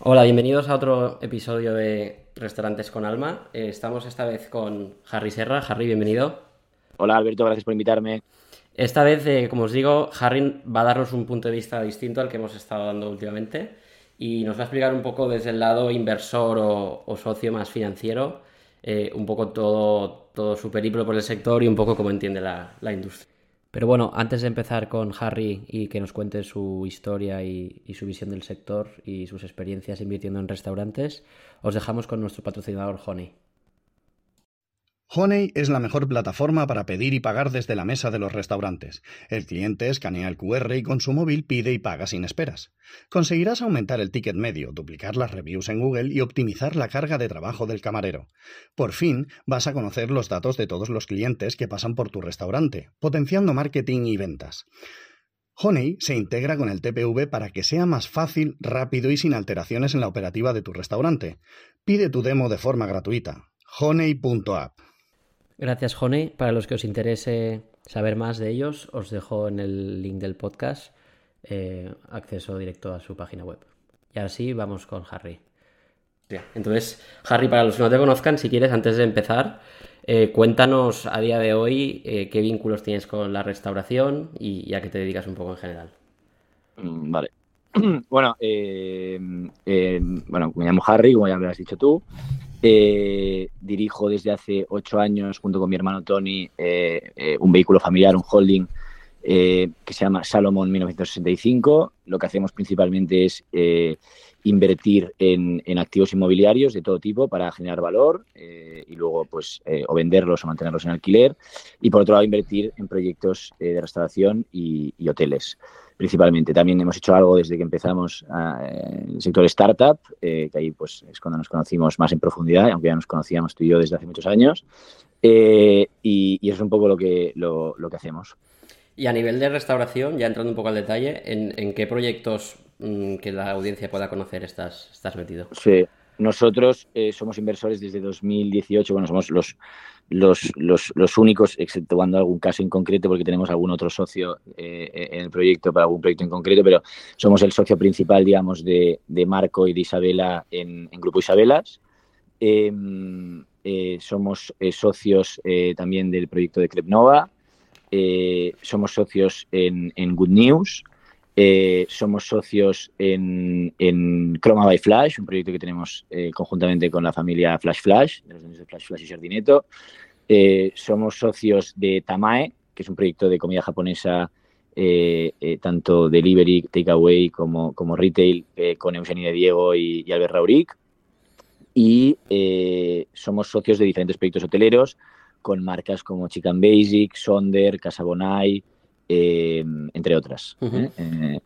Hola, bienvenidos a otro episodio de Restaurantes con Alma. Eh, estamos esta vez con Harry Serra. Harry, bienvenido. Hola Alberto, gracias por invitarme. Esta vez, eh, como os digo, Harry va a darnos un punto de vista distinto al que hemos estado dando últimamente y nos va a explicar un poco desde el lado inversor o, socio más financiero, eh, un poco todo, todo su periplo por el sector y un poco cómo entiende la, la industria. Pero bueno, antes de empezar con Harry y que nos cuente su historia y, su visión del sector y sus experiencias invirtiendo en restaurantes, os dejamos con nuestro patrocinador Honey. Honey es la mejor plataforma para pedir y pagar desde la mesa de los restaurantes. El cliente escanea el QR y con su móvil pide y paga sin esperas. Conseguirás aumentar el ticket medio, duplicar las reviews en Google y optimizar la carga de trabajo del camarero. Por fin vas a conocer los datos de todos los clientes que pasan por tu restaurante, potenciando marketing y ventas. Honey se integra con el TPV para que sea más fácil, rápido y sin alteraciones en la operativa de tu restaurante. Pide tu demo de forma gratuita. honey.app Gracias, Honey. Para los que os interese saber más de ellos, os dejo en el link del podcast eh, acceso directo a su página web. Y así vamos con Harry. Entonces, Harry, para los que no te conozcan, si quieres, antes de empezar, eh, cuéntanos a día de hoy eh, qué vínculos tienes con la restauración y, a qué te dedicas un poco en general. Mm, vale. Bueno, bueno, me llamo Harry, como ya me has dicho tú. Eh, dirijo desde hace ocho años, junto con mi hermano Tony, eh, eh, un vehículo familiar, un holding que se llama Salomon 1965. Lo que hacemos principalmente es invertir en, activos inmobiliarios de todo tipo para generar valor y luego pues o venderlos o mantenerlos en alquiler. Y por otro lado, invertir en proyectos de restauración y hoteles principalmente. También hemos hecho algo desde que empezamos en el sector startup, eh, que ahí pues es cuando nos conocimos más en profundidad, aunque ya nos conocíamos tú y yo desde hace muchos años. Eh, y, eso es un poco lo que, lo, que hacemos. Y a nivel de restauración, ya entrando un poco al detalle, ¿en, qué proyectos mm, que la audiencia pueda conocer estás, estás metido? Sí, nosotros eh, somos inversores desde 2018, bueno, somos los, los, los, los, únicos, exceptuando algún caso en concreto, porque tenemos algún otro socio eh, en el proyecto, para algún proyecto en concreto, pero somos el socio principal, digamos, de, de Marco y de Isabela en, Grupo Isabelas. Em, eh, somos socios también del proyecto de Crepnova. somos socios en, Good News. Eh, somos socios en, Chroma by Flash, un proyecto que tenemos eh, conjuntamente con la familia Flash Flash, de los de Flash Flash y Sardineto. Eh, somos socios de Tamae, que es un proyecto de comida japonesa, tanto delivery, takeaway como, retail, con Eugenia Diego y, Albert Rauric. Y somos socios de diferentes proyectos hoteleros con marcas como Chicken Basic, Sonder, Casabonai, eh, entre otras. Eh,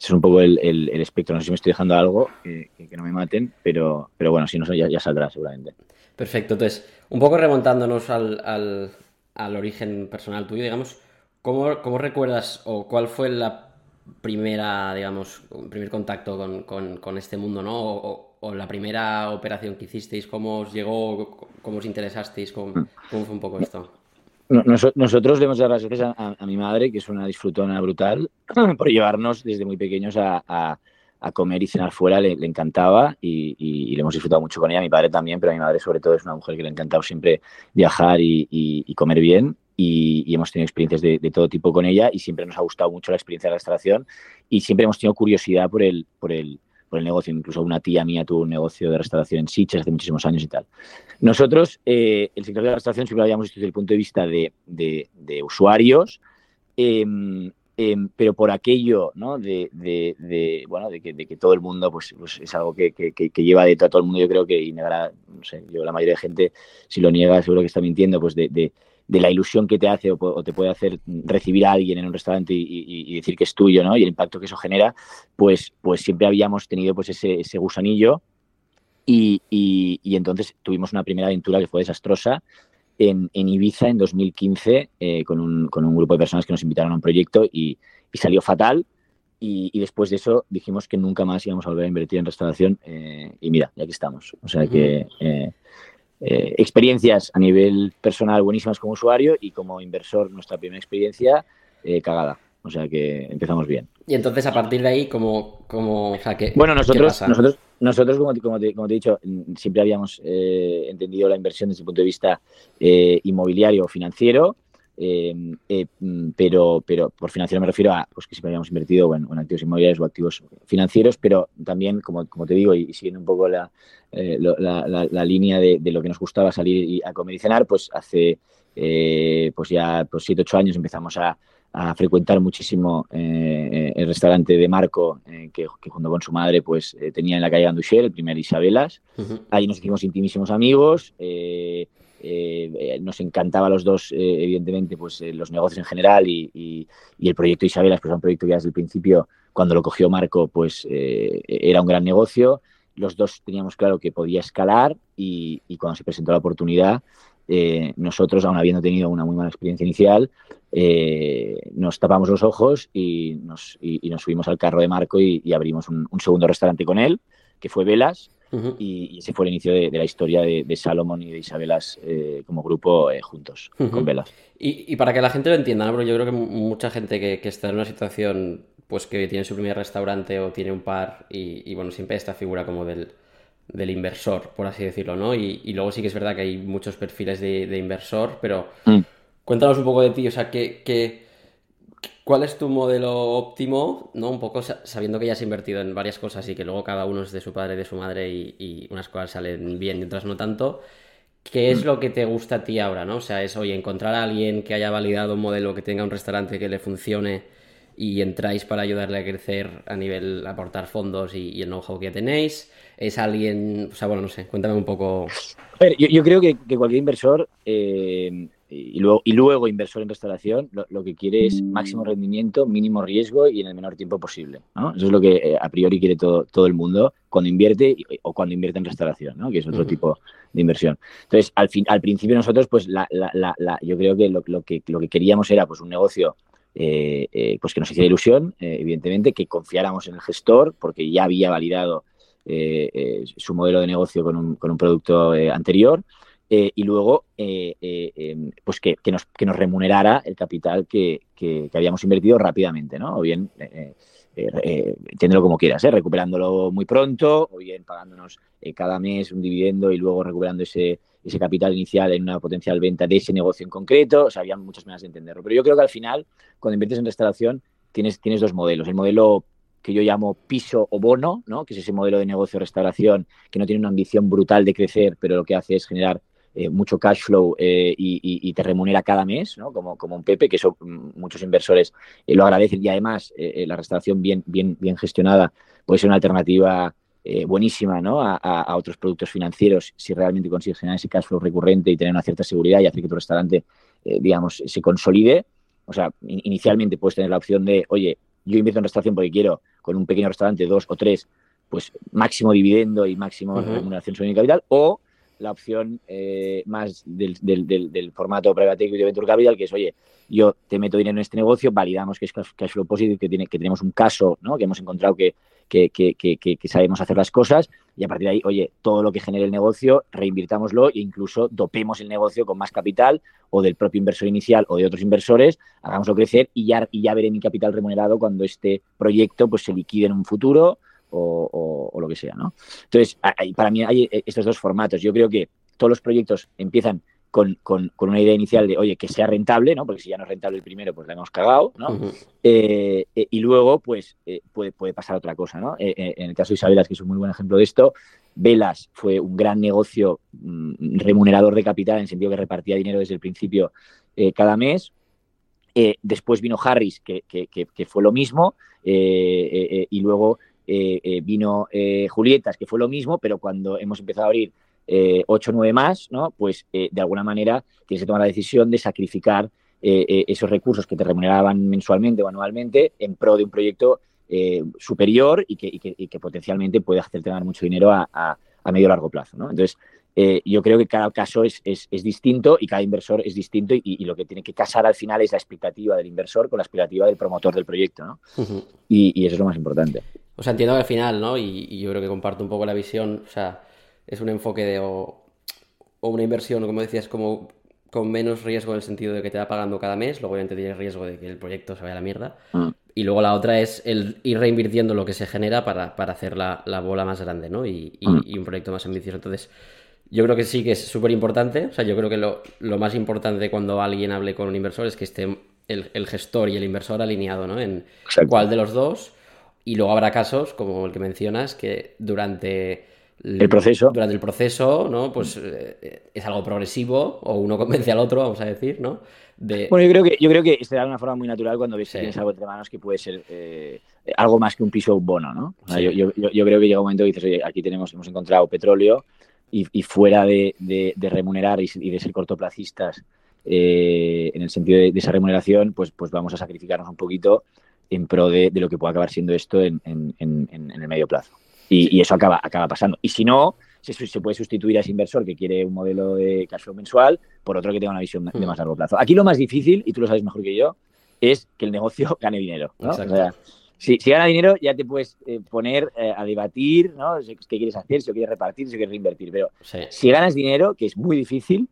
es un poco el, espectro. No sé si me estoy dejando algo, que, no me maten, pero, pero bueno, si no, ya, ya saldrá seguramente. Perfecto. Entonces, un poco remontándonos al, origen personal tuyo, digamos, ¿cómo, ¿cómo, recuerdas o cuál fue la primera, digamos, primer contacto con, este mundo, ¿no? O, la primera operación que hicisteis, cómo os llegó, cómo os interesasteis, cómo, mm. cómo fue un poco esto? nosotros le hemos dado las gracias a, mi madre, que es una disfrutona brutal, por llevarnos desde muy pequeños a, comer y cenar fuera. Le, encantaba y, le hemos disfrutado mucho con ella. Mi padre también, pero a mi madre sobre todo es una mujer que le ha encantado siempre viajar y, comer bien. Y, hemos tenido experiencias de, todo tipo con ella y siempre nos ha gustado mucho la experiencia de la restauración y siempre hemos tenido curiosidad por el, por el, el negocio. Incluso una tía mía tuvo un negocio de restauración en Sitges hace muchísimos años y tal. Nosotros, eh, el sector de la restauración siempre lo habíamos visto desde el punto de vista de, de, usuarios, em, em, pero por aquello ¿no? de, de, bueno, que, de que todo el mundo pues, pues es algo que, que, lleva de todo el mundo, yo creo que y negará, no sé, yo la mayoría de gente, si lo niega, seguro que está mintiendo, pues de, de la ilusión que te hace o, te puede hacer recibir a alguien en un restaurante y, decir que es tuyo, ¿no? Y el impacto que eso genera, pues, pues siempre habíamos tenido pues ese, ese gusanillo y, entonces tuvimos una primera aventura que fue desastrosa en, Ibiza en 2015 eh, con, un, con, un, grupo de personas que nos invitaron a un proyecto y, salió fatal. Y, después de eso dijimos que nunca más íbamos a volver a invertir en restauración eh, y mira, ya aquí estamos. O sea que eh, eh, experiencias a nivel personal buenísimas como usuario y como inversor nuestra primera experiencia eh, cagada. O sea que empezamos bien. Y entonces a partir de ahí, como, como o sea, bueno, nosotros, nosotros, nosotros como, como, te, he dicho, siempre habíamos eh, entendido la inversión desde el punto de vista eh, inmobiliario o financiero. Eh, pero, pero por financiero me refiero a pues, que siempre habíamos invertido en, activos inmobiliarios o activos financieros, pero también, como, como te digo, y, siguiendo un poco la, la, línea de, lo que nos gustaba salir a comer y cenar, pues hace pues ya pues, 7, 8 años empezamos a, a frecuentar muchísimo eh, el restaurante de Marco, eh, que, junto con su madre pues eh, tenía en la calle Ganduchel, el primer Isabelas. Ahí nos hicimos intimísimos amigos. Nos encantaba a los dos, evidentemente, pues los negocios en general y, el proyecto Isabelas, pues era un proyecto que desde el principio, cuando lo cogió Marco, pues era un gran negocio. Los dos teníamos claro que podía escalar y cuando se presentó la oportunidad, eh, nosotros, aún habiendo tenido una muy mala experiencia inicial, eh, nos tapamos los ojos y nos, subimos al carro de Marco y, abrimos un, segundo restaurante con él, que fue Velas, y, ese fue el inicio de, la historia de, Salomón y de Isabelas eh, como grupo juntos, con Velas. Y, para que la gente lo entienda, ¿no? Porque yo creo que mucha gente que, está en una situación pues que tiene su primer restaurante o tiene un par y, y bueno, siempre esta figura como del del inversor, por así decirlo, ¿no? Y, luego sí que es verdad que hay muchos perfiles de, inversor, pero mm. cuéntanos un poco de ti, o sea, ¿qué, cuál es tu modelo óptimo, ¿no? Un poco sabiendo que ya has invertido en varias cosas y que luego cada uno es de su padre y de su madre y, unas cosas salen bien y otras no tanto. ¿Qué es lo que te gusta a ti ahora, no? O sea, es, oye, encontrar a alguien que haya validado un modelo, que tenga un restaurante que le funcione y entráis para ayudarle a crecer a nivel aportar fondos y, y el know-how que ya tenéis es alguien, o sea, bueno, no sé, cuéntame un poco. A ver, yo, creo que, cualquier inversor eh, y, luego, y luego inversor en restauración lo, que quiere es máximo rendimiento, mínimo riesgo y en el menor tiempo posible. ¿no? Eso es lo que eh, a priori quiere todo, todo el mundo cuando invierte o cuando invierte en restauración, ¿no? que es otro tipo de inversión. Entonces, al, fin, al principio nosotros, pues la, la, la, yo creo que lo, que lo que queríamos era pues un negocio eh, pues que nos hiciera ilusión, evidentemente, que confiáramos en el gestor, porque ya había validado eh, eh, su modelo de negocio con un, con un producto eh, y luego em, pues que, que, nos, que nos remunerara el capital que, que, habíamos invertido rápidamente, ¿no? O bien, entiéndelo como quieras, recuperándolo muy pronto, o bien pagándonos cada mes un dividendo y luego recuperando ese, ese capital inicial en una potencial venta de ese negocio en concreto. O sea, había muchas maneras de entenderlo. Pero yo creo que al final, cuando inviertes en restauración, tienes, tienes dos modelos. El modelo que yo llamo piso o bono, ¿no? que es ese modelo de negocio restauración que no tiene una ambición brutal de crecer, pero lo que hace es generar eh, mucho cash flow eh, y, te remunera cada mes, ¿no? como, como un Pepe, que eso mm, muchos inversores eh, lo agradecen y además la restauración bien, bien, bien gestionada puede ser una alternativa buenísima ¿no? a, otros productos financieros si realmente consigues generar ese cash flow recurrente y tener una cierta seguridad y hacer que tu restaurante, digamos, se consolide. O sea, inicialmente puedes tener la opción de, oye, yo invierto en restauración porque quiero, con un pequeño restaurante, dos o tres, pues máximo dividendo y máximo remuneración sobre mi capital, o la opción eh, más del, del, del, formato private equity venture capital, que es, oye, yo te meto dinero en este negocio, validamos que es cash flow positive, que, tiene, que tenemos un caso, ¿no? que hemos encontrado que, que, sabemos hacer las cosas y a partir de ahí, oye, todo lo que genere el negocio, reinvirtámoslo e incluso dopemos el negocio con más capital o del propio inversor inicial o de otros inversores, hagámoslo crecer y ya, y ya veré mi capital remunerado cuando este proyecto pues, se liquide en un futuro o, lo que sea, ¿no? Entonces, para mí hay estos dos formatos. Yo creo que todos los proyectos empiezan con, una idea inicial de, oye, que sea rentable, ¿no? Porque si ya no es rentable el primero, pues la hemos cagado, ¿no? Eh, eh, y luego, pues, eh, puede, puede pasar otra cosa, ¿no? en el caso de Isabelas, que es un muy buen ejemplo de esto, Velas fue un gran negocio mm, remunerador de capital, en el sentido que repartía dinero desde el principio cada mes. después vino Harris, que, que fue lo mismo, y luego eh, eh, vino eh, Julietas, que fue lo mismo, pero cuando hemos empezado a abrir 8 o 9 más, ¿no? pues de alguna manera tienes que tomar la decisión de sacrificar esos recursos que te remuneraban mensualmente o anualmente en pro de un proyecto superior y que, potencialmente puede hacerte ganar mucho dinero a, a, medio o largo plazo. ¿no? Entonces, yo creo que cada caso es, es, distinto y cada inversor es distinto y, lo que tiene que casar al final es la expectativa del inversor con la expectativa del promotor del proyecto. ¿no? y, eso es lo más importante. O sea, entiendo que al final, ¿no? Y, yo creo que comparto un poco la visión, o sea, es un enfoque de o, una inversión, como decías, como, con menos riesgo en el sentido de que te va pagando cada mes, luego obviamente tienes riesgo de que el proyecto se vaya a la mierda. Mm. Y luego la otra es el ir reinvirtiendo lo que se genera para, para hacer la, la bola más grande, ¿no? Y, y- Mm. y un proyecto más ambicioso. Entonces, yo creo que sí que es súper importante. O sea, yo creo que lo, lo más importante cuando alguien hable con un inversor es que esté el, el gestor y el inversor alineado, ¿no? En Exacto. cuál de los dos. Y luego habrá casos, como el que mencionas, que durante El proceso. durante el proceso, ¿no? Pues eh, es algo progresivo, o uno convence al otro, vamos a decir, ¿no? De... Bueno, yo creo que yo creo que se da de una forma muy natural cuando ves Sí. que tienes algo entre manos que puede ser eh, algo más que un piso bono, ¿no? O sea, Sí. yo, yo- yo- yo creo que llega un momento que dices, oye, aquí tenemos, hemos encontrado petróleo y, y fuera de, de- de remunerar y, y de ser cortoplacistas eh, en el sentido de, de esa remuneración, pues, pues vamos a sacrificarnos un poquito en pro de, de lo que pueda acabar siendo esto en, en- en- en- el medio plazo. Y, y eso acaba, acaba pasando. Y si no, se, se puede sustituir a ese inversor que quiere un modelo de cash flow mensual por otro que tenga una visión de Mm. más largo plazo. Aquí lo más difícil, y tú lo sabes mejor que yo, es que el negocio gane dinero. ¿no? O sea, si, si gana dinero, ya te puedes eh, poner eh, a debatir ¿no? qué quieres hacer, si lo quieres repartir, si lo quieres reinvertir. Pero Sí. si ganas dinero, que es muy difícil,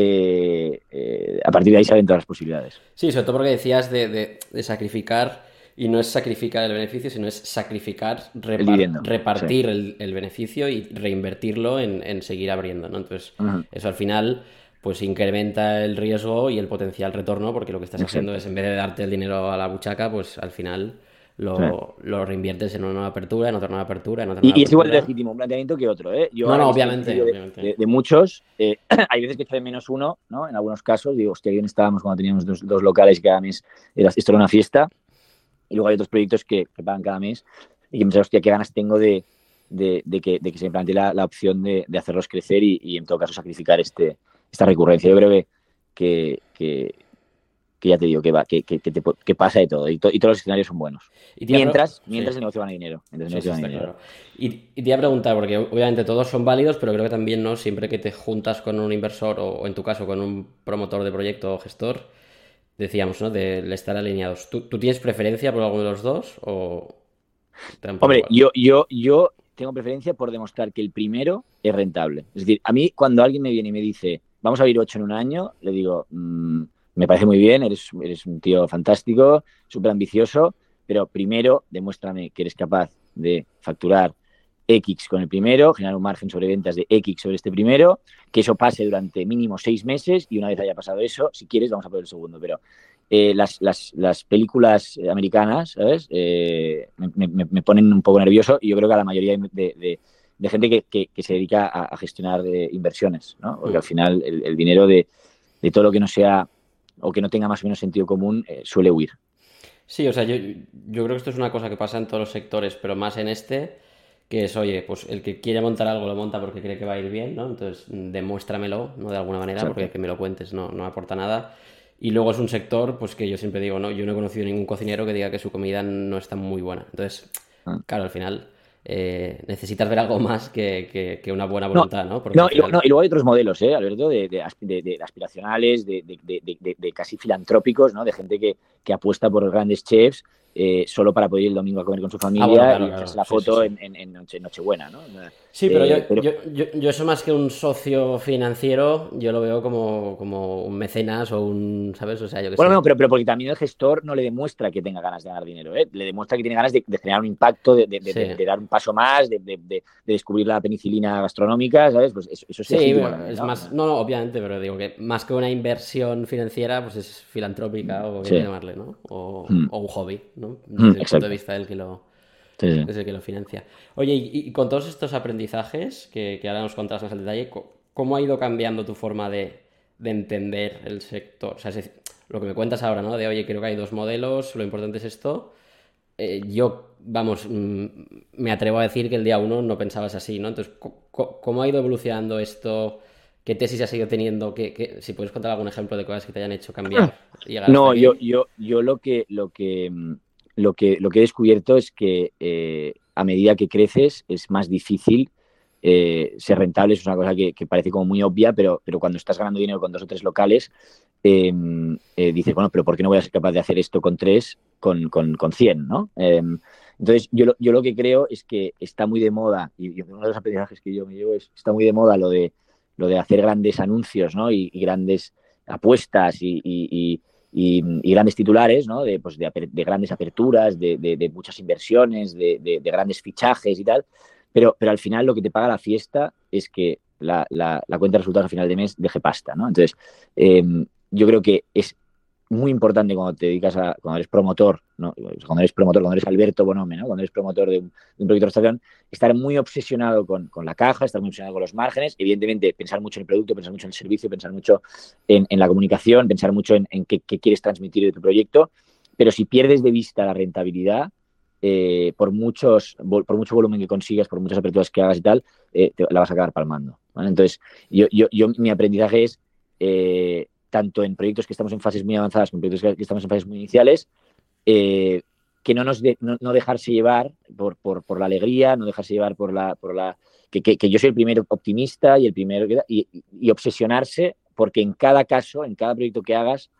eh, eh, a partir de ahí salen todas las posibilidades. Sí, sobre todo porque decías de, de- de sacrificar, y no es sacrificar el beneficio, sino es sacrificar, repar- repartir el, el beneficio y reinvertirlo en, en seguir abriendo, ¿no? Entonces, eso al final pues incrementa el riesgo y el potencial retorno, porque lo que estás haciendo es, en vez de darte el dinero a la buchaca, pues al final lo, lo reinviertes en una nueva apertura, en otra nueva apertura, en otra Y, nueva y es igual de apertura. legítimo un planteamiento que otro. ¿eh? Yo No, no, obviamente, de- obviamente. De, de muchos, eh, hay veces que echo de menos uno, ¿no? En algunos casos, digo, hostia, bien estábamos cuando teníamos dos, dos locales y cada mes era, esto era una fiesta. Y luego hay otros proyectos que, que pagan cada mes y que me hostia, qué ganas tengo de, de, de que, de que se me plantee la, la opción de, de hacerlos crecer y, y, en todo caso sacrificar este, esta recurrencia. Yo creo que, que, que, ya te digo que, va, que, que, que te- que pasa de todo y, to- y todos los escenarios son buenos. Y pre- Mientras, sí. mientras el negocio gana dinero. Mientras Sí, sí, dinero. claro. Y, y te iba a preguntar, porque obviamente todos son válidos, pero creo que también, ¿no? Siempre que te juntas con un inversor o, o en tu caso con un promotor de proyecto o gestor, decíamos, ¿no? De estar alineados. ¿Tú, tú tienes preferencia por alguno de los dos o Hombre, yo, yo, yo tengo preferencia por demostrar que el primero es rentable. Es decir, a mí cuando alguien me viene y me dice, vamos a abrir ocho en un año, le digo, "Mm, me parece muy bien, eres, eres un tío fantástico, súper ambicioso, pero primero demuéstrame que eres capaz de facturar X con el primero, generar un margen sobre ventas de X sobre este primero, que eso pase durante mínimo seis meses y una vez haya pasado eso, si quieres, vamos a por el segundo. Pero eh, las, las, las películas americanas, ¿sabes? Eh, me, me- me ponen un poco nervioso y yo creo que a la mayoría de, de- de gente que, que- que se dedica a, a gestionar eh, inversiones, ¿no? Porque al final el, el dinero de, de todo lo que no sea o que no tenga más o menos sentido común eh, suele huir. Sí, o sea, yo, yo creo que esto es una cosa que pasa en todos los sectores, pero más en este, que es, oye, pues el que quiere montar algo lo monta porque cree que va a ir bien, ¿no? Entonces, demuéstramelo, ¿no? De alguna manera, Exacto. porque que me lo cuentes no, no aporta nada. Y luego es un sector, pues que yo siempre digo, no, yo no he conocido ningún cocinero que diga que su comida no está muy buena. Entonces, Ah. claro, al final eh, necesitas ver algo más que, que- que una buena voluntad, ¿no? No, y, luego- final- no, y luego hay otros modelos, ¿eh, Alberto? De, de de- de aspiracionales, de casi filantrópicos, ¿no? De gente que, que apuesta por grandes chefs eh, solo para poder ir el domingo a comer con su familia bueno, claro, y claro. la Sí, foto sí, sí. En, en- en Noche- Nochebuena, ¿no? Sí, pero, Eh, yo, pero- Yo, yo, más que un socio financiero, yo lo veo como, como un mecenas o un, ¿sabes? O sea, yo que Bueno, sé. no, pero, pero porque también el gestor no le demuestra que tenga ganas de ganar dinero, ¿eh? Le demuestra que tiene ganas de, de generar un impacto, de, de- dar un paso más, de, de- de- de descubrir la penicilina gastronómica, ¿sabes? Pues eso, eso es Sí, bueno, también, es ¿no? más, no, no, obviamente, pero digo que más que una inversión financiera, pues es filantrópica o como llamarle, ¿no? O, Mm. o un hobby, ¿no? Mm, Desde el punto de vista del que lo, Sí, sí. desde el que lo financia. Oye, y, y con todos estos aprendizajes que, que ahora nos contarás más al detalle, ¿cómo ha ido cambiando tu forma de, de entender el sector? O sea, es decir, lo que me cuentas ahora, ¿no? De, oye, creo que hay dos modelos, lo importante es esto. Eh, yo, vamos, mm, me atrevo a decir que el día uno no pensabas así, ¿no? Entonces, ¿cómo ha ido evolucionando esto? ¿Qué tesis has ido teniendo? ¿Qué, qué- si puedes contar algún ejemplo de cosas que te hayan hecho cambiar. llegar No, yo, yo, yo lo que lo que mm, lo que lo que he descubierto es que eh, a medida que creces es más difícil eh, ser rentable. Es una cosa que, parece como muy obvia, pero, pero cuando estás ganando dinero con dos o tres locales, eh, eh, dices, bueno, pero ¿por qué no voy a ser capaz de hacer esto con tres, con, con, con 100, ¿no? Eh, entonces, yo, lo- yo lo que creo es que está muy de moda, y, y uno de los aprendizajes que yo me llevo es, está muy de moda lo de, lo de hacer grandes anuncios, ¿no? Y, y grandes apuestas y, grandes titulares, ¿no? de, pues de, grandes aperturas, de, muchas inversiones, de, grandes fichajes y tal. Pero, pero al final lo que te paga la fiesta es que la, cuenta de resultados al final de mes deje pasta. ¿no? Entonces, em, yo creo que es muy importante cuando te dedicas a, cuando eres promotor, cuando eres promotor, cuando eres Alberto Bonome, ¿no? cuando eres promotor de un, proyecto de restauración, estar muy obsesionado con, la caja, estar muy obsesionado con los márgenes, evidentemente pensar mucho en el producto, pensar mucho en el servicio, pensar mucho en, la comunicación, pensar mucho en, qué, quieres transmitir de tu proyecto, pero si pierdes de vista la rentabilidad, eh, por, muchos, por mucho volumen que consigas, por muchas aperturas que hagas y tal, eh, te, la vas a acabar palmando. Entonces, yo, yo, yo, mi aprendizaje es... Eh, tanto en proyectos que estamos en fases muy avanzadas como en proyectos que estamos en fases muy iniciales, eh, que no nos no, dejarse llevar por, por, la alegría, no dejarse llevar por la, por la que, que, yo soy el primero optimista y el primero y, y, obsesionarse porque en cada caso, en cada proyecto que hagas,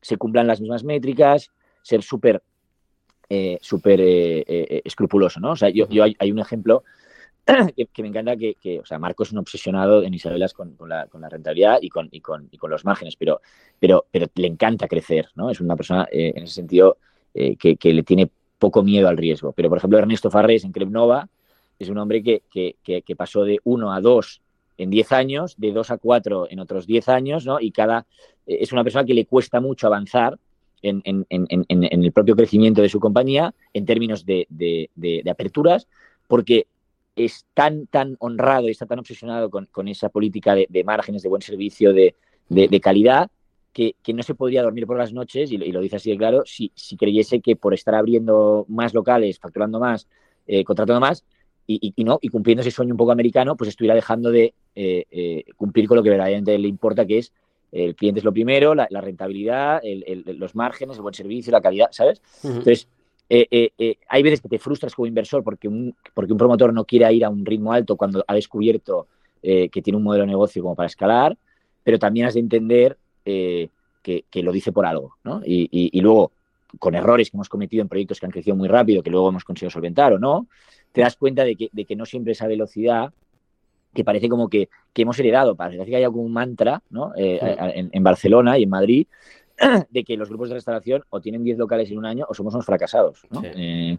se cumplan las mismas métricas, ser súper eh, súper eh, escrupuloso, ¿no? O sea, yo, yo hay, un ejemplo que, me encanta que, o sea, Marco es un obsesionado en Isabelas con, la, rentabilidad y con, y con, los márgenes, pero, pero, pero le encanta crecer, ¿no? Es una persona eh, en ese sentido eh, que, le tiene poco miedo al riesgo. Pero, por ejemplo, Ernesto Farrés en Crepnova es un hombre que, pasó de 1 a 2 en 10 años, de 2 a 4 en otros 10 años, ¿no? Y cada eh, es una persona que le cuesta mucho avanzar en, el propio crecimiento de su compañía en términos de, de aperturas, porque es tan, tan honrado y está tan obsesionado con, esa política de, márgenes, de buen servicio, de, calidad, que, no se podría dormir por las noches, y, lo dice así de claro, si, creyese que por estar abriendo más locales, facturando más, eh, contratando más, y, no, y cumpliendo ese sueño un poco americano, pues estuviera dejando de eh, eh, cumplir con lo que verdaderamente le importa, que es el cliente es lo primero, la, rentabilidad, los márgenes, el buen servicio, la calidad, ¿sabes? Entonces, eh, eh, eh, hay veces que te frustras como inversor porque un, porque un promotor no quiere ir a un ritmo alto cuando ha descubierto que tiene un modelo de negocio como para escalar, pero también has de entender que, lo dice por algo, ¿no? Y, luego, con errores que hemos cometido en proyectos que han crecido muy rápido, que luego hemos conseguido solventar o no, te das cuenta de que, de que no siempre esa velocidad que parece como que, hemos heredado, parece que hay algún mantra ¿no? en, en, Barcelona y en Madrid de que los grupos de restauración o tienen 10 locales en un año o somos unos fracasados. Eh,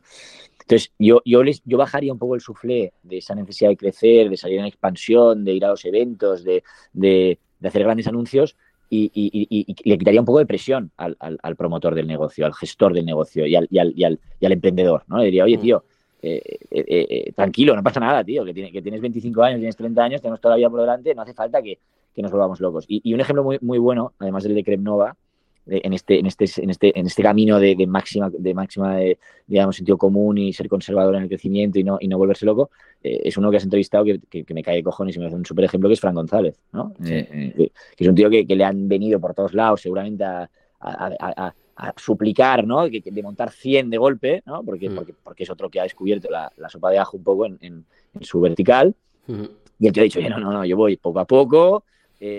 entonces, yo, yo, les, yo bajaría un poco el suflé de esa necesidad de crecer, de salir en expansión, de ir a los eventos, de, de, hacer grandes anuncios y, le quitaría un poco de presión al, al, promotor del negocio, al gestor del negocio y al, y al, y al emprendedor. ¿no? Le diría, oye, mm. tío, eh, eh, tranquilo, no pasa nada, tío, que, tiene, que, tienes 25 años, tienes 30 años, tenemos toda la vida por delante, no hace falta que, que nos volvamos locos. Y, un ejemplo muy, muy bueno, además del de Cremnova, en este, en este, en este, en este camino de, máxima, de máxima digamos, sentido común y ser conservador en el crecimiento y no, y no volverse loco, eh, es uno que has entrevistado que, que, me cae de cojones y me hace un súper ejemplo que es Fran González, ¿no? Eh, eh, que es un tío que, le han venido por todos lados seguramente a, suplicar, ¿no? De, montar 100 de golpe, ¿no? Porque, mm. porque, porque es otro que ha descubierto la, sopa de ajo un poco en, en, su vertical. Y el tío ha dicho, no, no, no, yo voy poco a poco,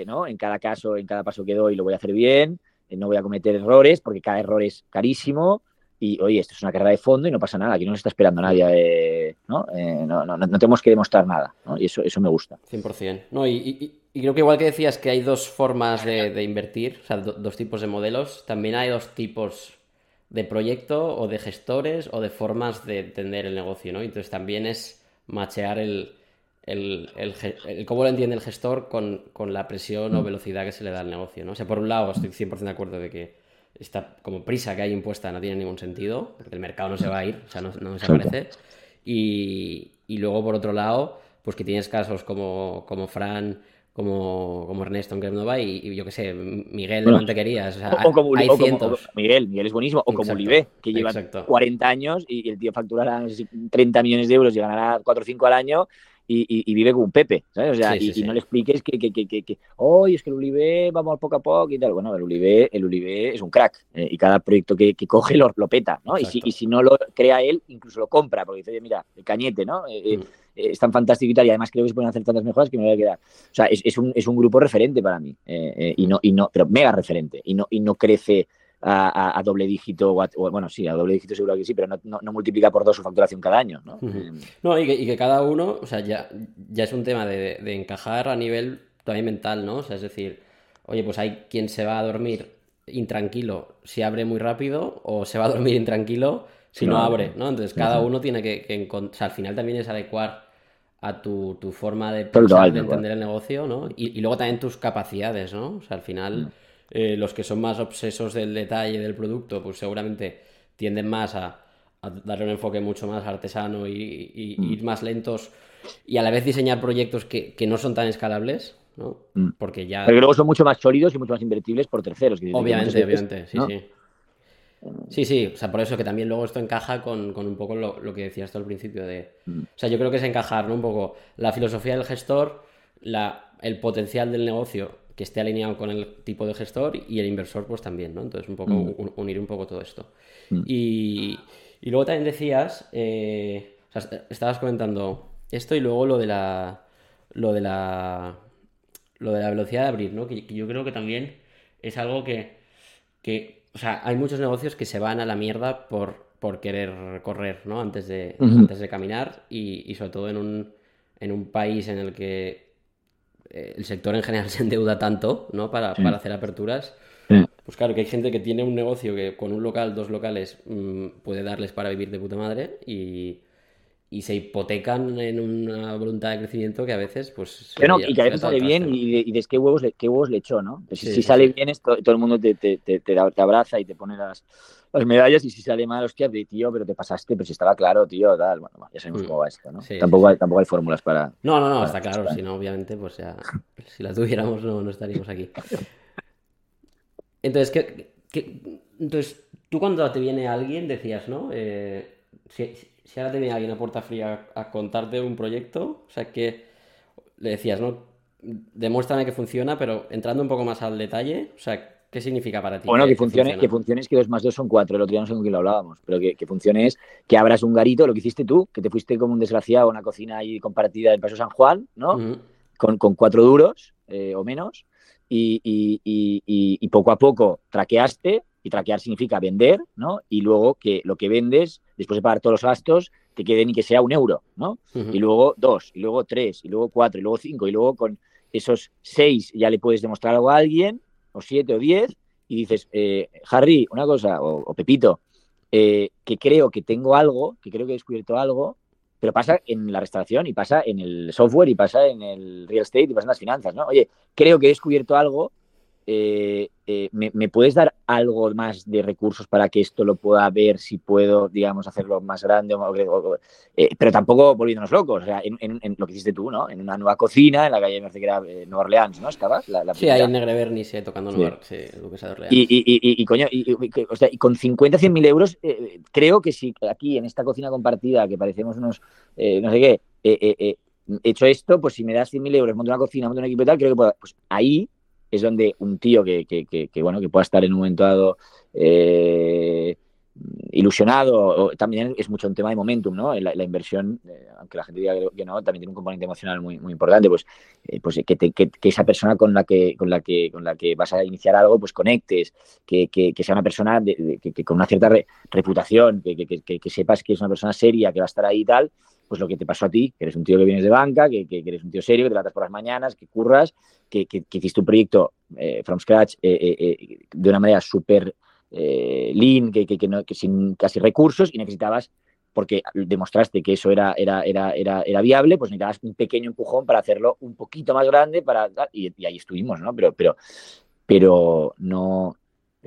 ¿no? En cada caso, en cada paso que doy lo voy a hacer bien, eh, no voy a cometer errores porque cada error es carísimo y oye, esto es una carrera de fondo y no pasa nada, aquí no nos está esperando nadie, eh, ¿no? Eh, no, no, no, tenemos que demostrar nada, ¿no? Y eso, eso me gusta. 100%. No, y, y, creo que igual que decías que hay dos formas de, invertir, o sea, dos tipos de modelos, también hay dos tipos de proyecto o de gestores o de formas de entender el negocio, ¿no? Entonces también es machear el, el, el, cómo lo entiende el gestor con, la presión o mm. velocidad que se le da al negocio. ¿no? O sea, por un lado, estoy 100% de acuerdo de que esta como prisa que hay impuesta no tiene ningún sentido, porque el mercado no se va a ir, o sea, no, no desaparece. Y, y, luego, por otro lado, pues que tienes casos como, como Fran, como, como Ernesto en Gremnova y, y, yo qué sé, Miguel de Mantequerías. O, sea, o, como, hay cientos. Miguel, Miguel es buenísimo. O como Olivé, que lleva 40 años y el tío facturará 30 millones de euros y ganará 4 o 5 al año y, vive como un Pepe, ¿sabes? O sea, y, no le expliques que, que, que, que, es que el Ulibe vamos poco a poco y tal. Bueno, el Ulibe, el Ulibe es un crack eh, y cada proyecto que, coge lo, lo peta, ¿no? Y si, y si no lo crea él, incluso lo compra, porque dice, mira, el cañete, ¿no? Eh, eh, mm. es tan fantástico y tal, y además creo que se pueden hacer tantas mejoras que me voy a quedar. O sea, es, es, un, es un grupo referente para mí, y no, y no, pero mega referente, y no, y no crece a, doble dígito, o, bueno, sí, a doble dígito seguro que sí, pero no, no, multiplica por dos su facturación cada año, ¿no? No, y que, y que, cada uno, o sea, ya, ya es un tema de, de, encajar a nivel también mental, ¿no? O sea, es decir, oye, pues hay quien se va a dormir intranquilo si abre muy rápido o se va a dormir intranquilo si no, abre, ¿no? Entonces cada uno tiene que, encontrar, o sea, al final también es adecuar a tu, forma de pensar, de entender el negocio, ¿no? Y, luego también tus capacidades, ¿no? O sea, al final. Eh, los que son más obsesos del detalle del producto, pues seguramente tienden más a, darle un enfoque mucho más artesano y, mm. ir más lentos y a la vez diseñar proyectos que, que no son tan escalables, ¿no? Mm. Porque ya... Pero luego son mucho más sólidos y mucho más invertibles por terceros. obviamente, obviamente, sí, sí. Sí, sí, o sea, por eso que también luego esto encaja con, un poco lo, que decías tú al principio de... Mm. O sea, yo creo que es encajar, ¿no? Un poco la filosofía del gestor, la, el potencial del negocio que esté alineado con el tipo de gestor y el inversor pues también, ¿no? Entonces un poco mm. unir un poco todo esto. Y, y, luego también decías, eh, o sea, estabas comentando esto y luego lo de la... Lo de la lo de la velocidad de abrir, ¿no? Que, yo creo que también es algo que, que, o sea, hay muchos negocios que se van a la mierda por, por querer correr, ¿no? Antes de, antes de caminar y, sobre todo en un, en un país en el que el sector en general se endeuda tanto, ¿no? Para, hacer aperturas. Pues claro, que hay gente que tiene un negocio que con un local, dos locales, mm, puede darles para vivir de puta madre y, y se hipotecan en una voluntad de crecimiento que a veces, pues. Bueno, y que a veces sale bien y, de, qué huevos, le, qué huevos le echó, ¿no? si, sale bien, todo, el mundo te, te, te, te, abraza y te pone las, las medallas, y si sale mal, hostia, tío, pero te pasaste, pero si estaba claro, tío, tal. Bueno, ya sabemos mm. cómo va esto, ¿no? tampoco, hay, tampoco hay fórmulas para. No, no, no, está claro, si no, obviamente, pues ya. si la tuviéramos, no, no estaríamos aquí. Entonces, ¿qué, qué, entonces, tú cuando te viene alguien decías, ¿no? Eh, si, si ahora tenía alguien a puerta fría a contarte un proyecto, o sea que le decías, ¿no? Demuéstrame que funciona, pero entrando un poco más al detalle, o sea, ¿qué significa para ti? Bueno, que, funcione, que funcione es que dos más dos son cuatro, el otro día no sé con quién lo hablábamos, pero que, que, funcione es que abras un garito, lo que hiciste tú, que te fuiste como un desgraciado a una cocina ahí compartida en Paso San Juan, ¿no? con, con, cuatro duros eh, o menos, y, y, y, y poco a poco traqueaste y traquear significa vender, ¿no? Y luego que lo que vendes, después de pagar todos los gastos, te quede ni que sea un euro, ¿no? Y luego dos, y luego tres, y luego cuatro, y luego cinco, y luego con esos seis ya le puedes demostrar algo a alguien, o siete o diez, y dices, eh, Harry, una cosa, o, Pepito, eh, que creo que tengo algo, que creo que he descubierto algo, pero pasa en la restauración y pasa en el software y pasa en el real estate y pasa en las finanzas, ¿no? Oye, creo que he descubierto algo eh, eh, ¿me, puedes dar algo más de recursos para que esto lo pueda ver si puedo, digamos, hacerlo más grande? Eh, pero tampoco volviéndonos locos, o sea, en, lo que hiciste tú, ¿no? En una nueva cocina en la calle, me que era Nueva Orleans, ¿no? ¿Estabas? La, sí, ahí en Negreverni, sí, tocando Nueva sí. sí, de Orleans. Y, y, y, coño, o sea, y con 50, 100 mil euros, creo que si aquí en esta cocina compartida, que parecemos unos, no sé qué, he hecho esto, pues si me das 100 mil euros, monto una cocina, monto un equipo y tal, creo que puedo, pues ahí es donde un tío que, que, que, bueno, que pueda estar en un momento dado eh, ilusionado, también es mucho un tema de momentum, ¿no? La, la inversión, eh, aunque la gente diga que no, también tiene un componente emocional muy, muy importante, pues, eh, pues que, que, esa persona con la que, con la que, con la que vas a iniciar algo, pues conectes, que, sea una persona de, con una cierta reputación, que, sepas que es una persona seria, que va a estar ahí y tal, pues lo que te pasó a ti, que eres un tío que vienes de banca, que, eres un tío serio, que te levantas por las mañanas, que curras, que, hiciste un proyecto eh, from scratch eh, de una manera súper lean, que, no, sin casi recursos y necesitabas, porque demostraste que eso era, era, era, era, era viable, pues necesitabas un pequeño empujón para hacerlo un poquito más grande para, y, y ahí estuvimos, ¿no? Pero, pero, pero no,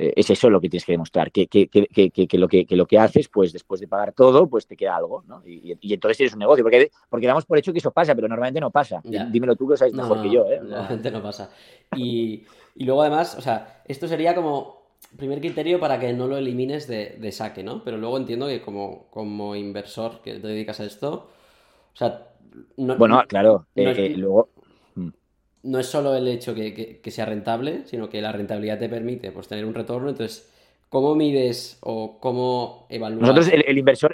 eh, es eso lo que tienes que demostrar, que, que, que, lo que, lo que haces, pues después de pagar todo, pues te queda algo, ¿no? Y, entonces tienes un negocio, porque, porque damos por hecho que eso pasa, pero normalmente no pasa. Dímelo tú que lo sabes mejor que yo, ¿eh? Normalmente no pasa. Y, luego además, o sea, esto sería como primer criterio para que no lo elimines de, saque, ¿no? Pero luego entiendo que como, como inversor que te dedicas a esto, o sea... bueno, claro, eh, luego no es solo el hecho que, sea rentable, sino que la rentabilidad te permite pues, tener un retorno. Entonces, ¿cómo mides o cómo evalúas? Nosotros, el, inversor,